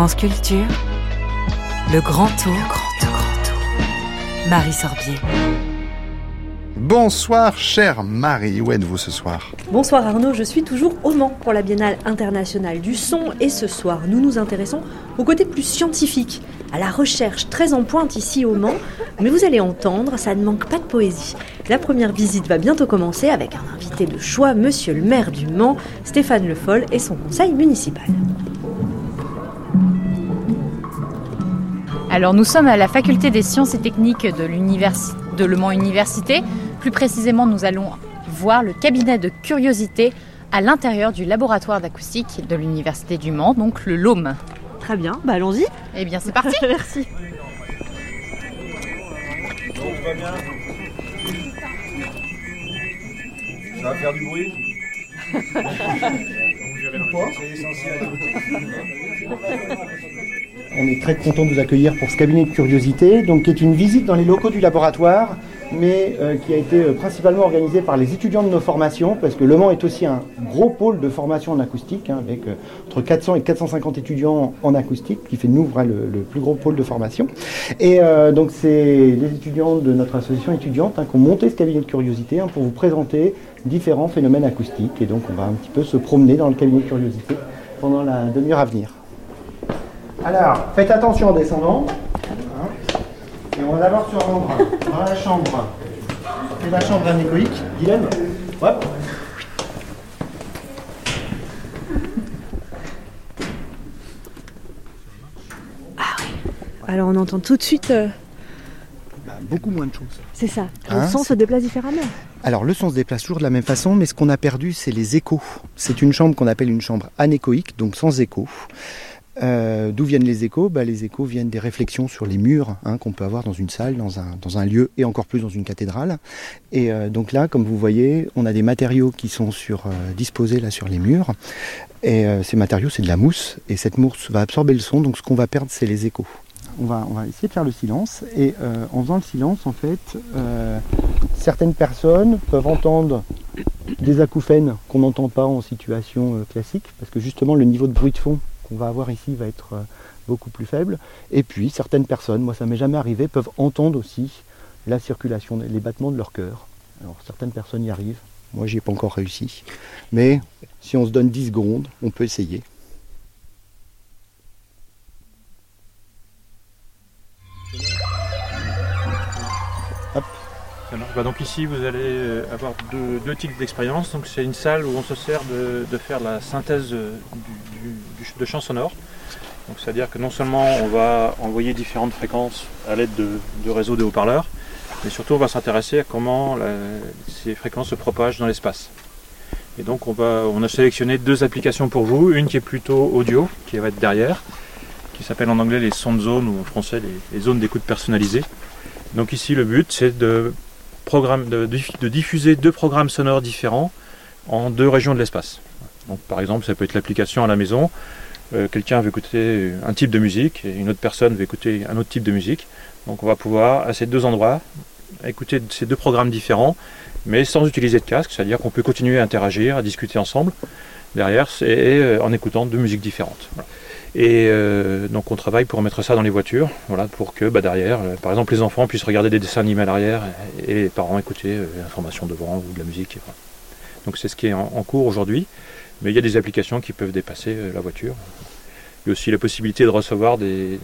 France Culture, le grand tour, grand tour, grand tour. Marie Sorbier. Bonsoir, chère Marie. Où êtes-vous ce soir? Bonsoir Arnaud, je suis toujours au Mans pour la Biennale internationale du son et ce soir, nous nous intéressons au côté plus scientifique, à la recherche très en pointe ici au Mans. Mais vous allez entendre, ça ne manque pas de poésie. La première visite va bientôt commencer avec un invité de choix, monsieur le maire du Mans, Stéphane Le Foll et son conseil municipal. Alors nous sommes à la faculté des sciences et techniques de, de Le Mans Université. Plus précisément, nous allons voir le cabinet de curiosité à l'intérieur du laboratoire d'acoustique de l'Université du Mans, donc le LOM. Très bien, bah allons-y. Eh bien c'est parti. Merci. Ça va faire du bruit? On est très content de vous accueillir pour ce cabinet de curiosité, donc qui est une visite dans les locaux du laboratoire, mais euh, qui a été euh, principalement organisée par les étudiants de nos formations, parce que Le Mans est aussi un gros pôle de formation en acoustique, hein, avec euh, entre 400 et 450 étudiants en acoustique, qui fait de nous le, plus gros pôle de formation. Et donc c'est les étudiants de notre association étudiante hein, qui ont monté ce cabinet de curiosité hein, pour vous présenter différents phénomènes acoustiques. Et donc on va un petit peu se promener dans le cabinet de curiosité pendant la demi-heure à venir. Alors, faites attention en descendant. Et on va d'abord se rendre dans la chambre. C'est la chambre anéchoïque. Guylaine Hop. Ah oui. Alors on entend tout de suite. Euh, bah, beaucoup moins de choses. C'est ça. Le hein, son se déplace différemment. Alors le son se déplace toujours de la même façon, mais ce qu'on a perdu, c'est les échos. C'est une chambre qu'on appelle une chambre anéchoïque, donc sans écho. Euh, d'où viennent les échos? Bah, Les échos viennent des réflexions sur les murs hein, qu'on peut avoir dans une salle, dans un, lieu et encore plus dans une cathédrale. Et euh, donc là, comme vous voyez, on a des matériaux qui sont sur, euh, disposés là sur les murs. Et ces matériaux, c'est de la mousse. Et cette mousse va absorber le son. Donc ce qu'on va perdre, c'est les échos. On va, on va, essayer de faire le silence. Et en faisant le silence, en fait, certaines personnes peuvent entendre des acouphènes qu'on n'entend pas en situation classique. Parce que justement, le niveau de bruit de fond qu'on va avoir ici va être euh, beaucoup plus faible. Et puis certaines personnes, moi ça m'est jamais arrivé, peuvent entendre aussi la circulation, les battements de leur cœur. Alors certaines personnes y arrivent, moi j'y ai pas encore réussi. Mais si on se donne 10 secondes, on peut essayer. Bah, donc ici vous allez euh, avoir deux, types d'expériences. Donc c'est une salle où on se sert de, faire la synthèse de chants sonores. c'est-à-dire que non seulement on va envoyer différentes fréquences à l'aide de, réseaux de haut-parleurs, mais surtout on va s'intéresser à comment ces fréquences se propagent dans l'espace. Et donc on, a sélectionné deux applications pour vous, une qui est plutôt audio, qui va être derrière, qui s'appelle en anglais les sound zones ou en français les, les zones d'écoute personnalisées. Donc ici le but c'est de de, diffuser deux programmes sonores différents en deux régions de l'espace. Par exemple, ça peut être l'application à la maison. Euh, quelqu'un veut écouter un type de musique et une autre personne veut écouter un autre type de musique. Donc on va pouvoir à ces deux endroits écouter ces deux programmes différents, mais sans utiliser de casque, c'est-à-dire qu'on peut continuer à interagir, à discuter ensemble derrière et euh, en écoutant deux musiques différentes. Et euh, donc on travaille pour mettre ça dans les voitures, voilà, pour que bah, derrière, euh, par exemple, les enfants puissent regarder des dessins animés à l'arrière et, les parents écouter euh, l'information devant ou de la musique. Donc c'est ce qui est en, cours aujourd'hui, mais il y a des applications qui peuvent dépasser la voiture. Il y a aussi la possibilité de recevoir des,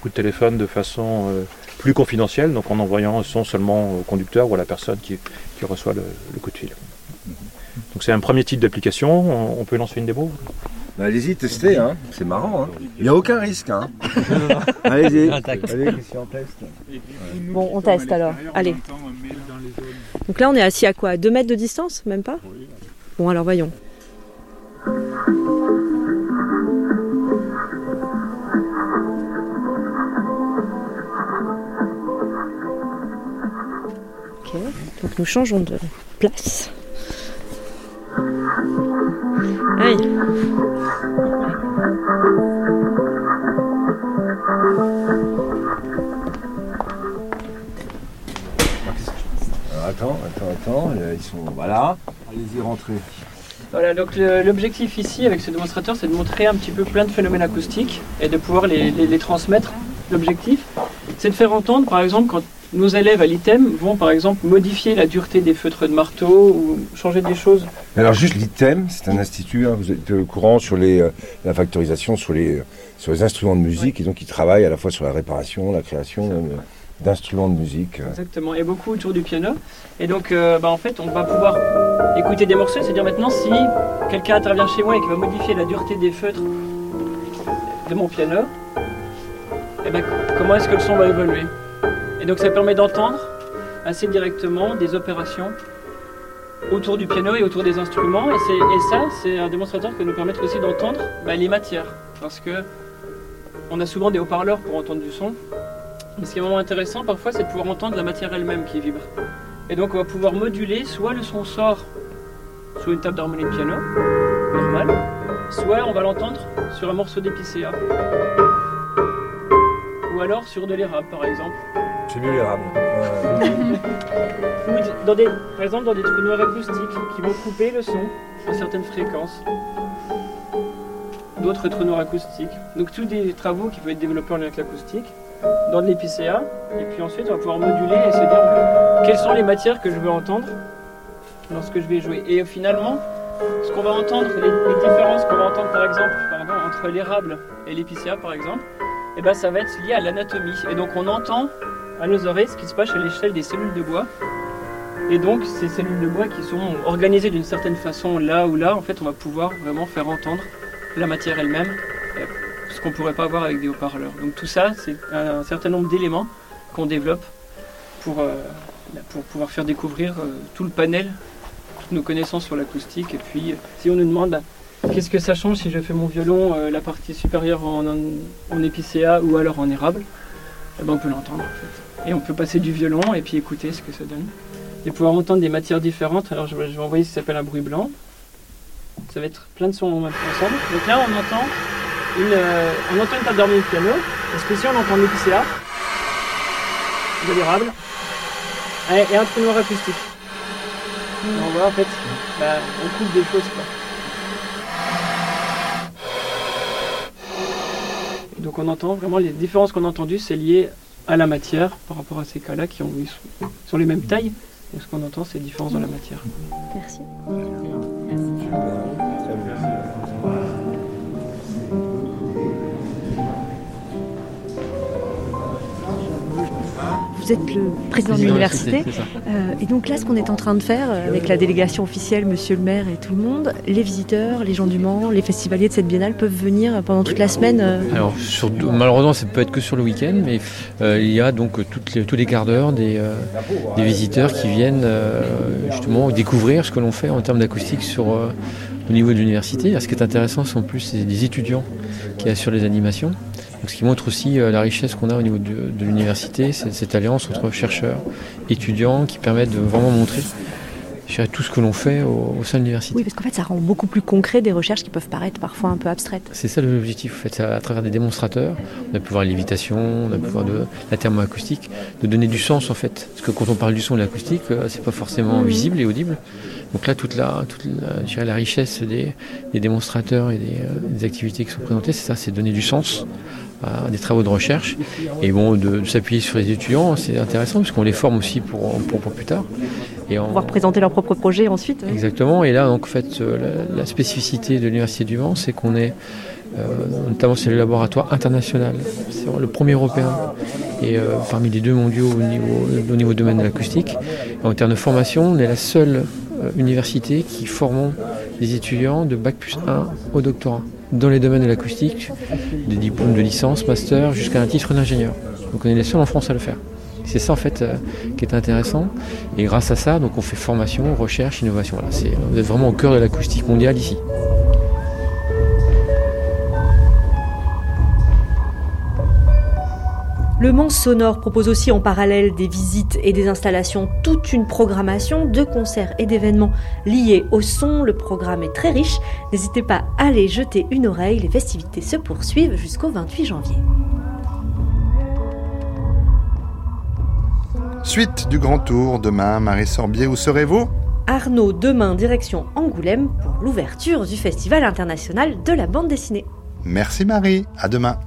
coups de téléphone de façon plus confidentielle, donc en envoyant un son seulement au conducteur ou à la personne qui, reçoit le, coup de fil. Donc c'est un premier type d'application, on peut lancer une démo? Bah, allez-y, testez, hein. c'est marrant. Hein. Il n'y a aucun risque. Hein. Allez-y. Allez, Christian, teste. Bon, on teste alors. Allez. Donc là, on est assis à quoi? 2 mètres de distance Même pas? Bon, alors voyons. Ok, donc nous changeons de place. Aïe. attends, attends, attends. Ils sont. Voilà. Allez-y, rentrez. Voilà, donc l'objectif ici avec ce démonstrateur, c'est de montrer un petit peu plein de phénomènes acoustiques et de pouvoir les, les- les transmettre. L'objectif, c'est de faire entendre, par exemple, quand nos élèves à l'ITEM vont, par exemple, modifier la dureté des feutres de marteau ou changer des choses. Alors juste l'ITEM, c'est un institut, hein, vous êtes au courant sur les, euh, la factorisation, sur les, euh, sur les instruments de musique, et donc ils travaillent à la fois sur la réparation, la création euh, d'instruments de musique. Exactement, et beaucoup autour du piano. Et donc, bah, en fait, on va pouvoir écouter des morceaux. C'est-à-dire maintenant, si quelqu'un intervient chez moi et qui va modifier la dureté des feutres de mon piano, eh ben, comment est-ce que le son va évoluer? Et donc, ça permet d'entendre assez directement des opérations autour du piano et autour des instruments. Et, ça, c'est un démonstrateur qui va nous permettre aussi d'entendre bah, les matières. Parce que on a souvent des haut-parleurs pour entendre du son. Mais ce qui est vraiment intéressant parfois, c'est de pouvoir entendre la matière elle-même qui vibre. Et donc on va pouvoir moduler, soit le son sort sur une table d'harmonie de piano, normale, soit on va l'entendre sur un morceau d'épicéa. Ou alors sur de l'érable par exemple. C'est mieux l'érable. Ou d- dans des, par exemple dans des trous noirs acoustiques qui vont couper le son à certaines fréquences. D'autres trous noirs acoustiques. Donc tous des travaux qui peuvent être développés en lien avec l'acoustique, dans de l'épicéa, et puis ensuite on va pouvoir moduler et se dire quelles sont les matières que je veux entendre lorsque je vais jouer. Et euh, finalement, ce qu'on va entendre, les, les différences qu'on va entendre par exemple pardon, entre l'érable et l'épicéa par exemple, et ben ça va être lié à l'anatomie. Et donc on entend à nos oreilles ce qui se passe à l'échelle des cellules de bois. Et donc ces cellules de bois qui sont organisées d'une certaine façon là ou là, en fait on va pouvoir vraiment faire entendre la matière elle-même, euh, ce qu'on ne pourrait pas avoir avec des haut-parleurs. Donc tout ça, c'est un certain nombre d'éléments qu'on développe pour, euh, pour pouvoir faire découvrir euh, tout le panel, toutes nos connaissances sur l'acoustique. Et puis si on nous demande bah, qu'est-ce que ça change si je fais mon violon, la partie supérieure en, en épicéa ou alors en érable, eh ben, on peut l'entendre en fait. Et on peut passer du violon et puis écouter ce que ça donne. Et pouvoir entendre des matières différentes. Alors je vais, je vais envoyer ce qui s'appelle un bruit blanc. Ça va être plein de sons ensemble. Donc là on entend une, euh, on entend une table d'harmonie de piano. Parce que si on entend l'épicéa, de l'érable, et, et un trou noir acoustique. Et on voit en fait, bah, on coupe des choses quoi. Donc on entend vraiment les différences qu'on a entendues, c'est lié à la matière par rapport à ces cas-là qui ont, ils sont, sont les mêmes tailles. Donc ce qu'on entend, c'est les différences dans la matière. Merci. Vous êtes le président de l'université. Euh, et donc là, ce qu'on est en train de faire avec la délégation officielle, monsieur le maire et tout le monde, les visiteurs, les gens du Mans, les festivaliers de cette biennale peuvent venir pendant toute la semaine. euh, Alors, sur- malheureusement, ça peut être que sur le week-end, mais euh, il y a donc toutes les- tous les quarts d'heure des, euh, des visiteurs qui viennent euh, justement découvrir ce que l'on fait en termes d'acoustique sur au niveau de l'université. Ce qui est intéressant, c'est en plus des étudiants qui assurent les animations. Donc, ce qui montre aussi euh, la richesse qu'on a au niveau de, de l'université, cette alliance entre chercheurs, étudiants, qui permettent de vraiment montrer tout ce que l'on fait au, au sein de l'université. Oui, parce qu'en fait, ça rend beaucoup plus concret des recherches qui peuvent paraître parfois un peu abstraites. C'est ça l'objectif, en fait, à travers des démonstrateurs, on a pu voir l'évitation, on a pu voir de la thermoacoustique, de donner du sens en fait. Parce que quand on parle du son et de l'acoustique, euh, c'est pas forcément Mhm. visible et audible. Donc là, toute la, toute la, je dirais, la richesse des, des démonstrateurs et des, euh, des activités qui sont présentées, c'est ça, c'est donner du sens à des travaux de recherche. Et bon, de, de s'appuyer sur les étudiants, c'est intéressant parce qu'on les forme aussi pour, pour, pour plus tard. Et Pouvoir présenter leur propre projet ensuite. oui. Exactement. Et là, donc, en fait, euh, la, la spécificité de l'Université du Mans, c'est qu'on est, euh, notamment, c'est le laboratoire international. C'est le premier européen et euh, parmi les deux mondiaux au niveau, au niveau domaine de l'acoustique. En termes de formation, on est la seule euh, université qui forme des étudiants de bac plus 1 au doctorat dans les domaines de l'acoustique, des diplômes de licence, master, jusqu'à un titre d'ingénieur. Donc on est les seuls en France à le faire. C'est ça en fait euh, qui est intéressant. Et grâce à ça, donc on fait formation, recherche, innovation. C'est, vous êtes vraiment au cœur de l'acoustique mondiale ici. Le Mans Sonore propose aussi en parallèle des visites et des installations, toute une programmation de concerts et d'événements liés au son. Le programme est très riche. N'hésitez pas à aller jeter une oreille. Les festivités se poursuivent jusqu'au 28 janvier. Suite du Grand Tour, demain, Marie Sorbier, où serez-vous? Arnaud, demain direction Angoulême pour l'ouverture du Festival international de la bande dessinée. Merci Marie, à demain.